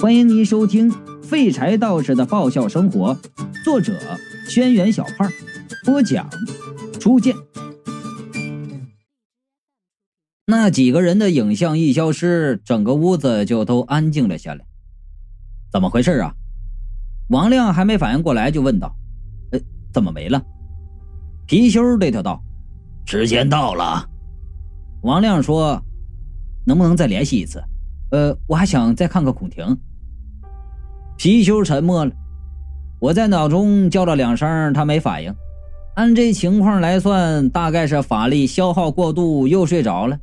欢迎您收听《废柴道士的爆笑生活》，作者：轩辕小胖，播讲：初见。那几个人的影像一消失，整个屋子就都安静了下来。怎么回事啊？王亮还没反应过来，就问道：“呃，怎么没了？”貔貅对他道：“时间到了。”王亮说：“能不能再联系一次？呃，我还想再看看孔婷。”貔貅沉默了，我在脑中叫了两声，他没反应。按这情况来算，大概是法力消耗过度，又睡着了。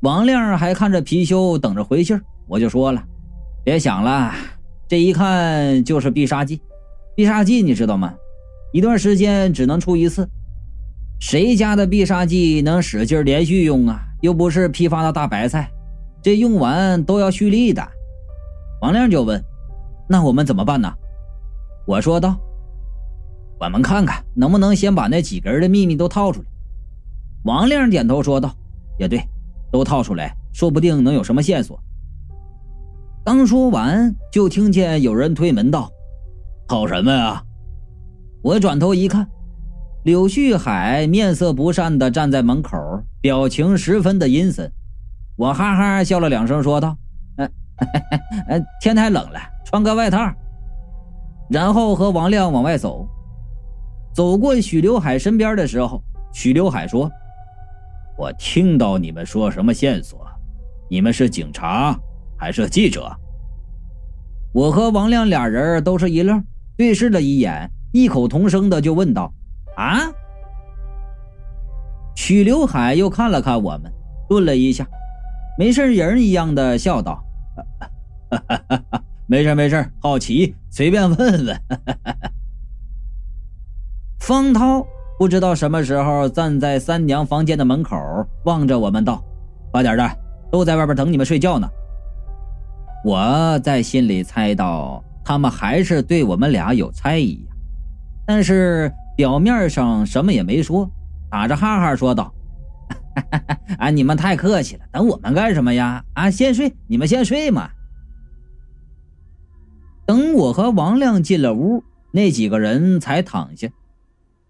王亮还看着貔貅，等着回信我就说了：“别想了，这一看就是必杀技。必杀技你知道吗？一段时间只能出一次。谁家的必杀技能使劲连续用啊？又不是批发的大白菜，这用完都要蓄力的。”王亮就问。那我们怎么办呢？我说道：“我们看看能不能先把那几个人的秘密都套出来。”王亮点头说道：“也对，都套出来，说不定能有什么线索。”刚说完，就听见有人推门道：“套什么呀？”我转头一看，柳旭海面色不善的站在门口，表情十分的阴森。我哈哈笑了两声，说道：“ 呃，天太冷了。”穿个外套，然后和王亮往外走。走过许刘海身边的时候，许刘海说：“我听到你们说什么线索？你们是警察还是记者？”我和王亮俩人都是一愣，对视了一眼，异口同声的就问道：“啊？”许刘海又看了看我们，顿了一下，没事人一样的笑道：“。”哈 没事没事，好奇，随便问问。方涛不知道什么时候站在三娘房间的门口，望着我们道：“快点的，都在外边等你们睡觉呢。”我在心里猜到，他们还是对我们俩有猜疑呀，但是表面上什么也没说，打着哈哈说道：“ 啊，你们太客气了，等我们干什么呀？啊，先睡，你们先睡嘛。”等我和王亮进了屋，那几个人才躺下。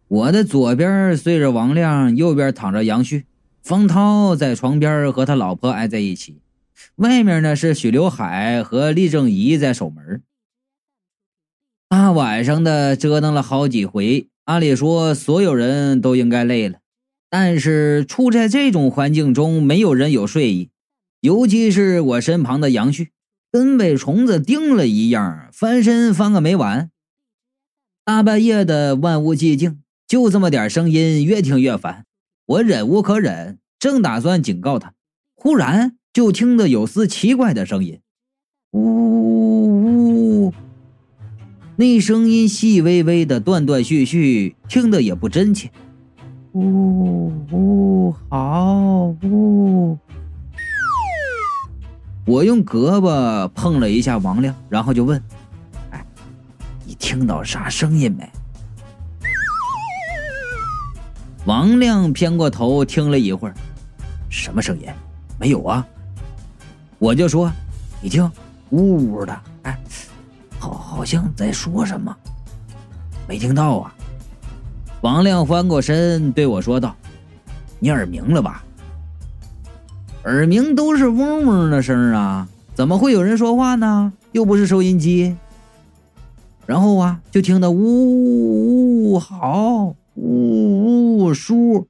我的左边睡着王亮，右边躺着杨旭，方涛在床边和他老婆挨在一起。外面呢是许刘海和厉正仪在守门。大晚上的折腾了好几回，按理说所有人都应该累了，但是处在这种环境中，没有人有睡意，尤其是我身旁的杨旭。跟被虫子叮了一样，翻身翻个没完。大半夜的，万物寂静，就这么点声音，越听越烦。我忍无可忍，正打算警告他，忽然就听得有丝奇怪的声音，呜呜呜！那声音细微微的，断断续续，听得也不真切。呜呜，好呜。我用胳膊碰了一下王亮，然后就问：“哎，你听到啥声音没？”王亮偏过头听了一会儿，什么声音？没有啊。我就说：“你听，呜呜的，哎，好，好像在说什么，没听到啊。”王亮翻过身对我说道：“你耳鸣了吧？”耳鸣都是嗡嗡的声啊，怎么会有人说话呢？又不是收音机。然后啊，就听到呜呜好呜呜叔，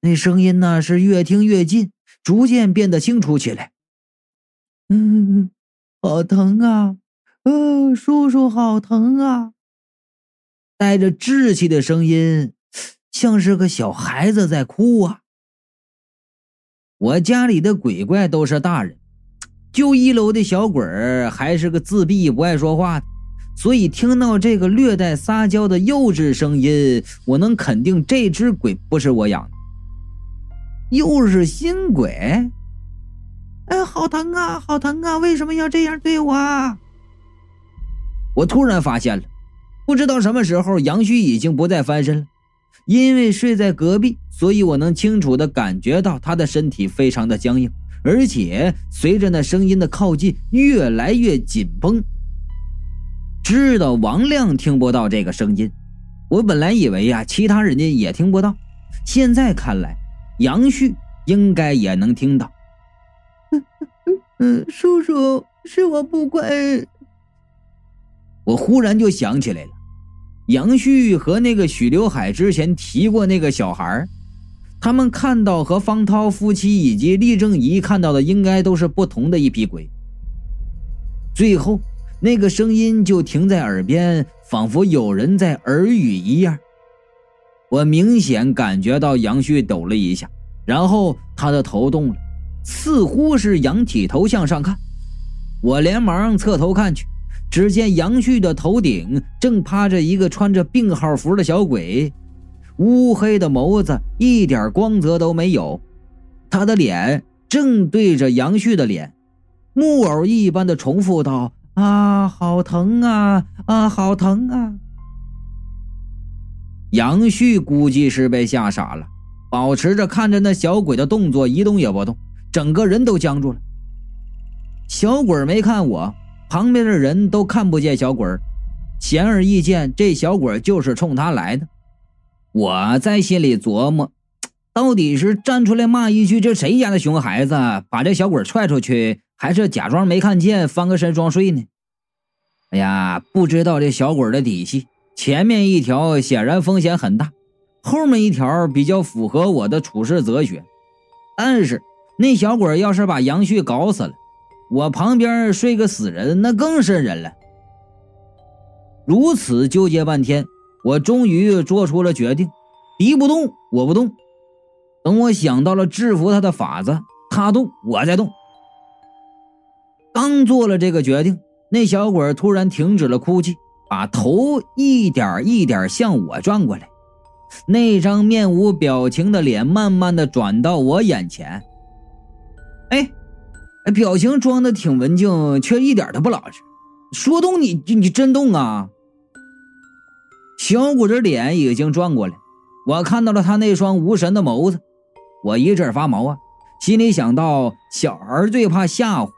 那声音呢是越听越近，逐渐变得清楚起来。嗯嗯嗯，好疼啊！嗯，叔叔好疼啊！带着稚气的声音，像是个小孩子在哭啊。我家里的鬼怪都是大人，就一楼的小鬼儿还是个自闭不爱说话的，所以听到这个略带撒娇的幼稚声音，我能肯定这只鬼不是我养的，又是新鬼。哎，好疼啊，好疼啊！为什么要这样对我？我突然发现了，不知道什么时候杨旭已经不再翻身了。因为睡在隔壁，所以我能清楚的感觉到他的身体非常的僵硬，而且随着那声音的靠近，越来越紧绷。知道王亮听不到这个声音，我本来以为呀，其他人家也听不到，现在看来，杨旭应该也能听到。嗯嗯嗯，叔叔，是我不乖。我忽然就想起来了，杨旭和那个许刘海之前提过那个小孩他们看到和方涛夫妻以及厉正仪看到的应该都是不同的一批鬼。最后，那个声音就停在耳边，仿佛有人在耳语一样。我明显感觉到杨旭抖了一下，然后他的头动了，似乎是仰起头向上看。我连忙侧头看去，只见杨旭的头顶正趴着一个穿着病号服的小鬼。乌黑的眸子一点光泽都没有，他的脸正对着杨旭的脸，木偶一般的重复道：“啊，好疼啊，啊，好疼啊！”杨旭估计是被吓傻了，保持着看着那小鬼的动作一动也不动，整个人都僵住了。小鬼没看我，旁边的人都看不见小鬼儿，显而易见，这小鬼就是冲他来的。我在心里琢磨，到底是站出来骂一句“这谁家的熊孩子”，把这小鬼踹出去，还是假装没看见，翻个身装睡呢？哎呀，不知道这小鬼的底细。前面一条显然风险很大，后面一条比较符合我的处事哲学。但是那小鬼要是把杨旭搞死了，我旁边睡个死人，那更瘆人了。如此纠结半天。我终于做出了决定，敌不动，我不动。等我想到了制服他的法子，他动，我再动。刚做了这个决定，那小鬼突然停止了哭泣，把头一点一点向我转过来，那张面无表情的脸慢慢的转到我眼前。哎，表情装的挺文静，却一点都不老实。说动你，你真动啊！小鬼的脸已经转过来，我看到了他那双无神的眸子，我一阵发毛啊！心里想到，小孩最怕吓唬，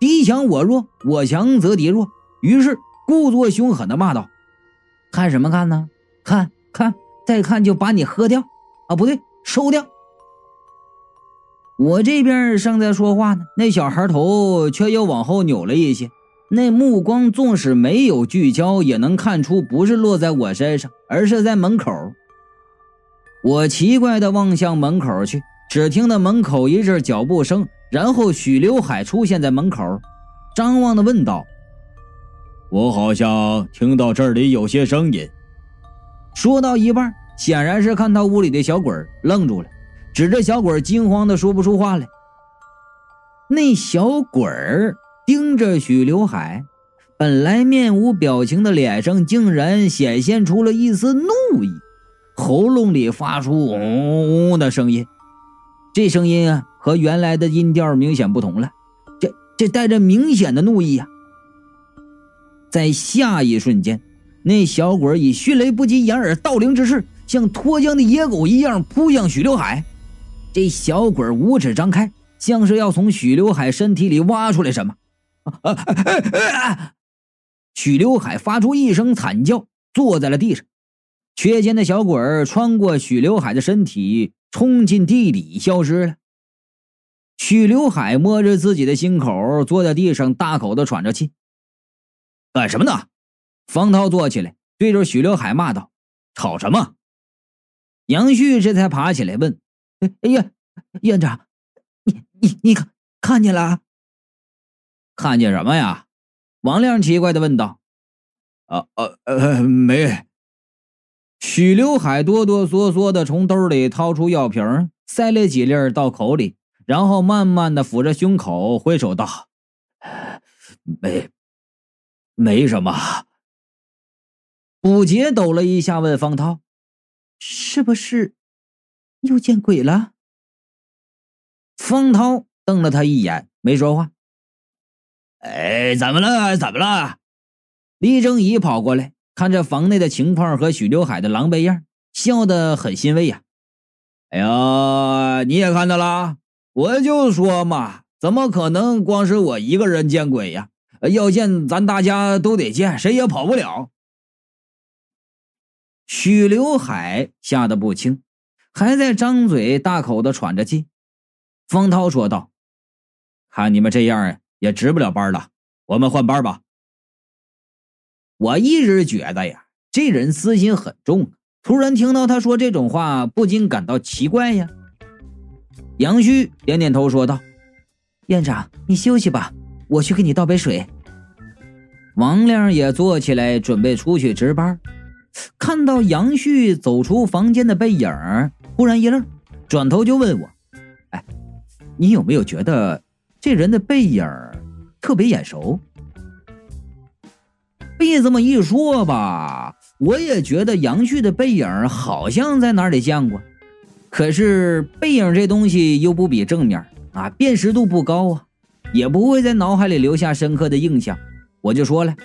敌强我弱，我强则敌弱，于是故作凶狠的骂道：“看什么看呢？看看，再看就把你喝掉！啊，不对，收掉！”我这边正在说话呢，那小孩头却又往后扭了一些。那目光纵使没有聚焦，也能看出不是落在我身上，而是在门口。我奇怪的望向门口去，只听到门口一阵脚步声，然后许刘海出现在门口，张望的问道：“我好像听到这里有些声音。”说到一半，显然是看到屋里的小鬼愣住了，指着小鬼惊慌的说不出话来。那小鬼儿。盯着许刘海，本来面无表情的脸上竟然显现出了一丝怒意，喉咙里发出“嗡嗡”的声音。这声音啊，和原来的音调明显不同了，这这带着明显的怒意呀！在下一瞬间，那小鬼以迅雷不及掩耳盗铃之势，像脱缰的野狗一样扑向许刘海。这小鬼五指张开，像是要从许刘海身体里挖出来什么。许刘海发出一声惨叫，坐在了地上。缺肩的小鬼穿过许刘海的身体，冲进地底消失了。许刘海摸着自己的心口，坐在地上大口的喘着气。干什么呢？方涛坐起来，对着许刘海骂道：“吵什么？”杨旭这才爬起来问：“哎呀，院长，你你你看看见了？”看见什么呀？王亮奇怪的问道。“啊啊呃，没。”许刘海哆哆嗦嗦的从兜里掏出药瓶，塞了几粒到口里，然后慢慢的抚着胸口，挥手道：“没，没什么。”卜杰抖了一下，问方涛：“是不是又见鬼了？”方涛瞪了他一眼，没说话。哎，怎么了？怎么了？李正仪跑过来，看着房内的情况和许刘海的狼狈样，笑得很欣慰呀。哎呀，你也看到了？我就说嘛，怎么可能光是我一个人见鬼呀？要见咱大家都得见，谁也跑不了。许刘海吓得不轻，还在张嘴大口的喘着气。方涛说道：“看你们这样也值不了班了，我们换班吧。”我一直觉得呀，这人私心很重。突然听到他说这种话，不禁感到奇怪呀。杨旭点点头说道：“院长，你休息吧，我去给你倒杯水。”王亮也坐起来，准备出去值班。看到杨旭走出房间的背影，忽然一愣，转头就问我：“哎，你有没有觉得这人的背影特别眼熟？”被这么一说吧，我也觉得杨旭的背影好像在哪里见过。可是背影这东西又不比正面啊，辨识度不高啊，也不会在脑海里留下深刻的印象。我就说了，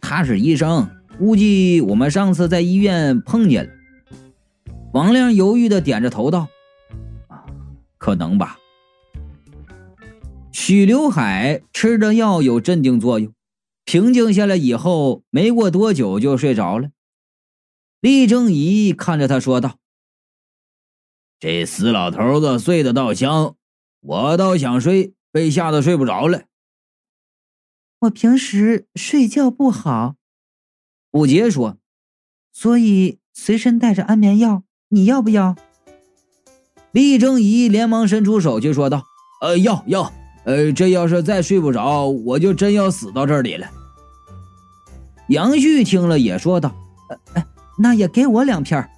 他是医生，估计我们上次在医院碰见了。王亮犹豫的点着头道：“啊，可能吧。”许刘海吃着药有镇定作用。平静下来以后，没过多久就睡着了。厉正仪看着他说道：“这死老头子睡得倒香，我倒想睡，被吓得睡不着了。”我平时睡觉不好，五杰说，所以随身带着安眠药，你要不要？厉正仪连忙伸出手去说道：“呃，要要。”呃，这要是再睡不着，我就真要死到这里了。杨旭听了也说道：“呃，那也给我两片。”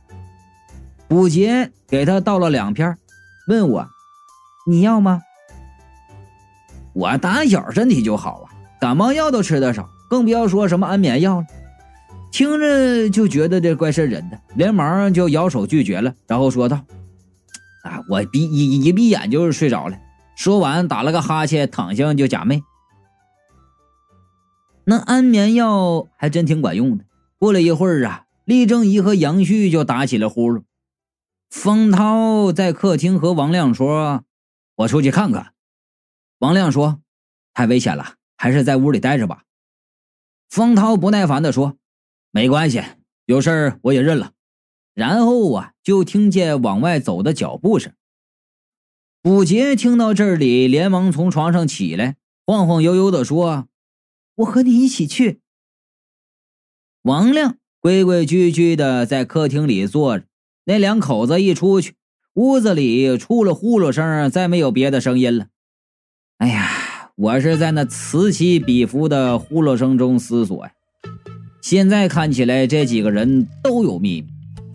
卜杰给他倒了两片，问我：“你要吗？”我打小身体就好啊，感冒药都吃得少，更不要说什么安眠药了。听着就觉得这怪瘆人的，连忙就摇手拒绝了，然后说道：“啊，我闭一一闭眼就是睡着了。”说完，打了个哈欠，躺下就假寐。那安眠药还真挺管用的。过了一会儿啊，厉正仪和杨旭就打起了呼噜。方涛在客厅和王亮说：“我出去看看。”王亮说：“太危险了，还是在屋里待着吧。”方涛不耐烦的说：“没关系，有事儿我也认了。”然后啊，就听见往外走的脚步声。卜杰听到这里，连忙从床上起来，晃晃悠悠的说：“我和你一起去。”王亮规规矩矩的在客厅里坐着。那两口子一出去，屋子里除了呼噜声，再没有别的声音了。哎呀，我是在那此起彼伏的呼噜声中思索呀。现在看起来，这几个人都有秘密，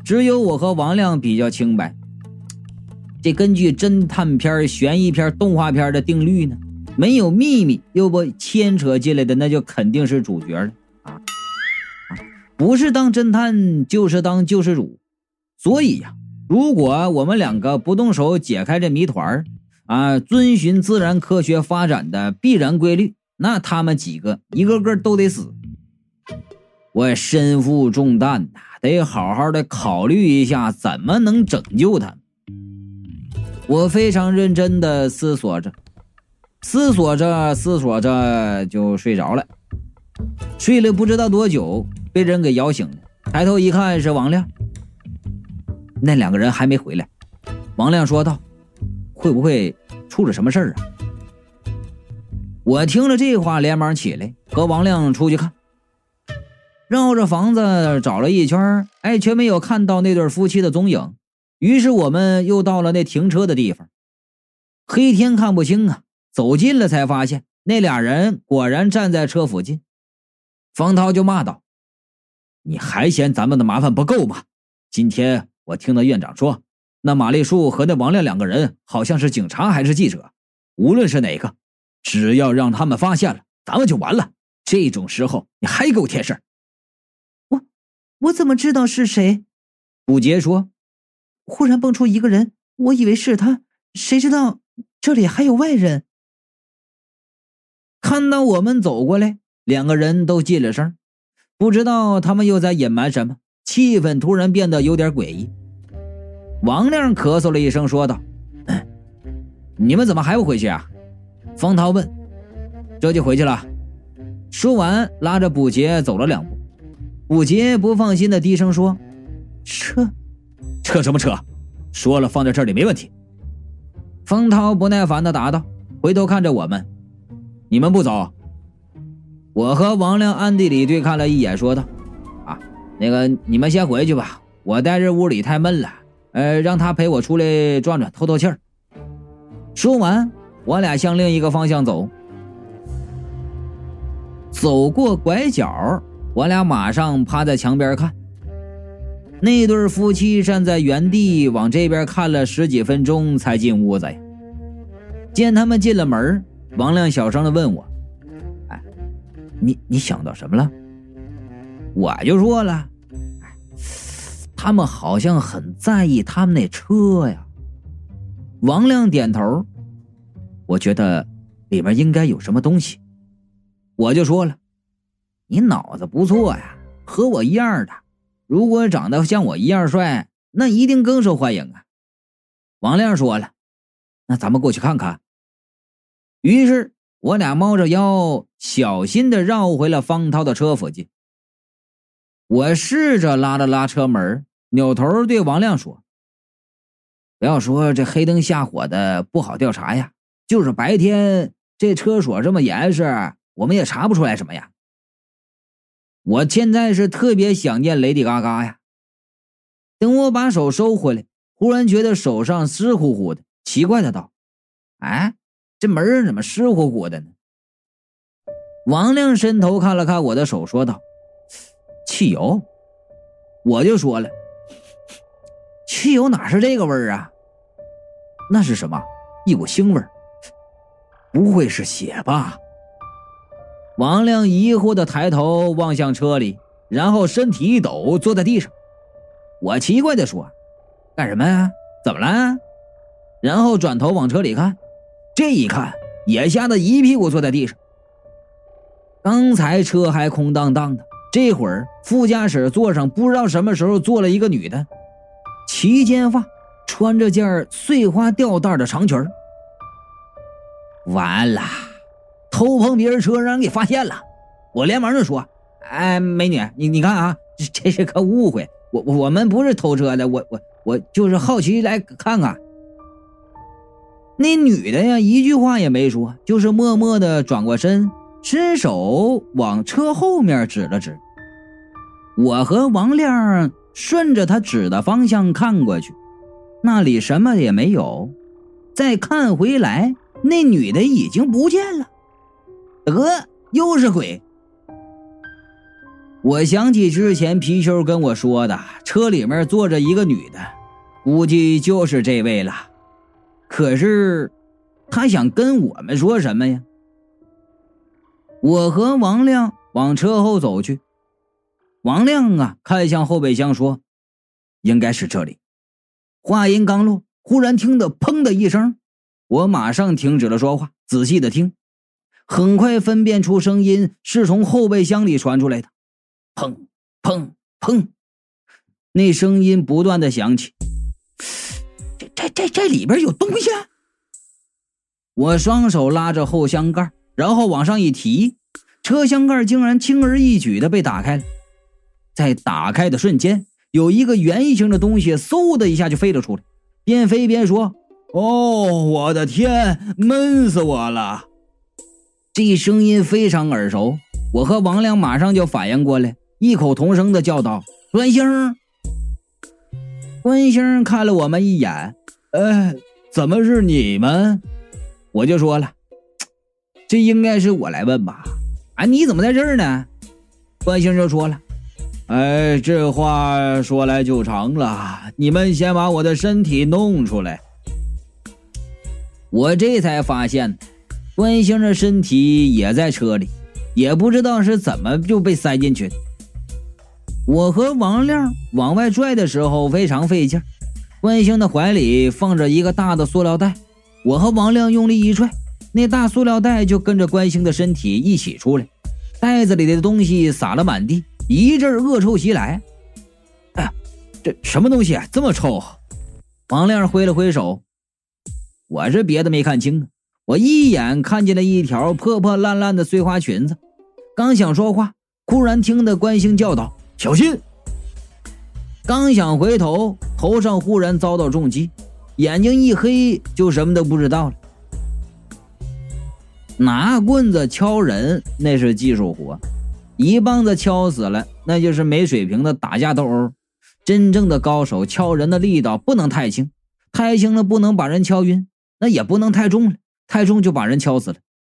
只有我和王亮比较清白。这根据侦探片、悬疑片、动画片的定律呢，没有秘密又不牵扯进来的，那就肯定是主角了啊！不是当侦探就是当救世主。所以呀，如果我们两个不动手解开这谜团啊，遵循自然科学发展的必然规律，那他们几个一个个都得死。我身负重担呐，得好好的考虑一下怎么能拯救他。我非常认真的思索着，思索着，思索着就睡着了。睡了不知道多久，被人给摇醒了。抬头一看，是王亮。那两个人还没回来。王亮说道：“会不会出了什么事儿啊？”我听了这话，连忙起来和王亮出去看。绕着房子找了一圈，哎，却没有看到那对夫妻的踪影。于是我们又到了那停车的地方，黑天看不清啊，走近了才发现那俩人果然站在车附近。方涛就骂道：“你还嫌咱们的麻烦不够吗？今天我听到院长说，那马丽树和那王亮两个人好像是警察还是记者，无论是哪个，只要让他们发现了，咱们就完了。这种时候你还给我添事儿我怎么知道是谁？”卜杰说。忽然蹦出一个人，我以为是他，谁知道这里还有外人。看到我们走过来，两个人都进了声，不知道他们又在隐瞒什么，气氛突然变得有点诡异。王亮咳嗽了一声，说道：“你们怎么还不回去啊？方涛问：“这就回去了？”说完，拉着卜杰走了两步。卜杰不放心的低声说：“撤，撤什么撤？说了放在这里没问题。”方涛不耐烦的答道，回头看着我们：“你们不走？”我和王亮暗地里对看了一眼，说道：“啊，那个你们先回去吧，我待这屋里太闷了。呃，让他陪我出来转转，透透气儿。”说完，我俩向另一个方向走。走过拐角，我俩马上趴在墙边看。那对夫妻站在原地往这边看了十几分钟，才进屋子呀。见他们进了门，王亮小声的问我：“哎，你你想到什么了？”我就说了：“，他们好像很在意他们那车呀。”王亮点头，我觉得里面应该有什么东西。我就说了：“你脑子不错呀，和我一样的。如果长得像我一样帅，那一定更受欢迎啊。”王亮说了：“那咱们过去看看。”于是，我俩猫着腰，小心的绕回了方涛的车附近。我试着拉了拉车门，扭头对王亮说。不要说这黑灯瞎火的不好调查呀，就是白天这车锁这么严实，我们也查不出来什么呀。我现在是特别想念雷迪嘎嘎呀。等我把手收回来，忽然觉得手上湿乎乎的，奇怪的道：“哎，这门怎么湿乎乎的呢？”王亮伸头看了看我的手，说道：“汽油。”我就说了：“汽油哪是这个味儿啊？”那是什么？一股腥味儿，不会是血吧？王亮疑惑的抬头望向车里，然后身体一抖，坐在地上。我奇怪的说：“干什么呀？怎么了？”然后转头往车里看，这一看也吓得一屁股坐在地上。刚才车还空荡荡的，这会儿副驾驶座上不知道什么时候坐了一个女的，齐肩发。穿着件碎花吊带的长裙完了，偷碰别人车让人给发现了。我连忙就说：“哎，美女，你你看啊，这这是个误会，我我们不是偷车的，我我我就是好奇来看看。”那女的呀，一句话也没说，就是默默的转过身，伸手往车后面指了指。我和王亮顺着他指的方向看过去。那里什么也没有，再看回来，那女的已经不见了。得，又是鬼！我想起之前皮秋跟我说的，车里面坐着一个女的，估计就是这位了。可是，他想跟我们说什么呀？我和王亮往车后走去。王亮啊，看向后备箱说：“应该是这里。”话音刚落，忽然听得“砰”的一声，我马上停止了说话，仔细的听，很快分辨出声音是从后备箱里传出来的，“砰砰砰”，那声音不断的响起。这这这这里边有东西！我双手拉着后箱盖，然后往上一提，车厢盖竟然轻而易举的被打开了，在打开的瞬间。有一个圆形的东西，嗖的一下就飞了出来，边飞边说：“哦，我的天，闷死我了！”这声音非常耳熟，我和王亮马上就反应过来，异口同声的叫道：“关星！”关星看了我们一眼，哎，怎么是你们？我就说了：“这应该是我来问吧？啊，你怎么在这儿呢？”关星就说了。哎，这话说来就长了。你们先把我的身体弄出来。我这才发现，关星的身体也在车里，也不知道是怎么就被塞进去的。我和王亮往外拽的时候非常费劲，关星的怀里放着一个大的塑料袋，我和王亮用力一拽，那大塑料袋就跟着关星的身体一起出来，袋子里的东西撒了满地。一阵恶臭袭来，哎，这什么东西啊这么臭？王亮挥了挥手，我是别的没看清，我一眼看见了一条破破烂烂的碎花裙子，刚想说话，忽然听得关兴叫道：“小心！”刚想回头，头上忽然遭到重击，眼睛一黑，就什么都不知道了。拿棍子敲人那是技术活，一棒子敲死了那就是没水平的打架斗殴。真正的高手敲人的力道不能太轻，太轻了不能把人敲晕，那也不能太重了，太重就把人敲死了。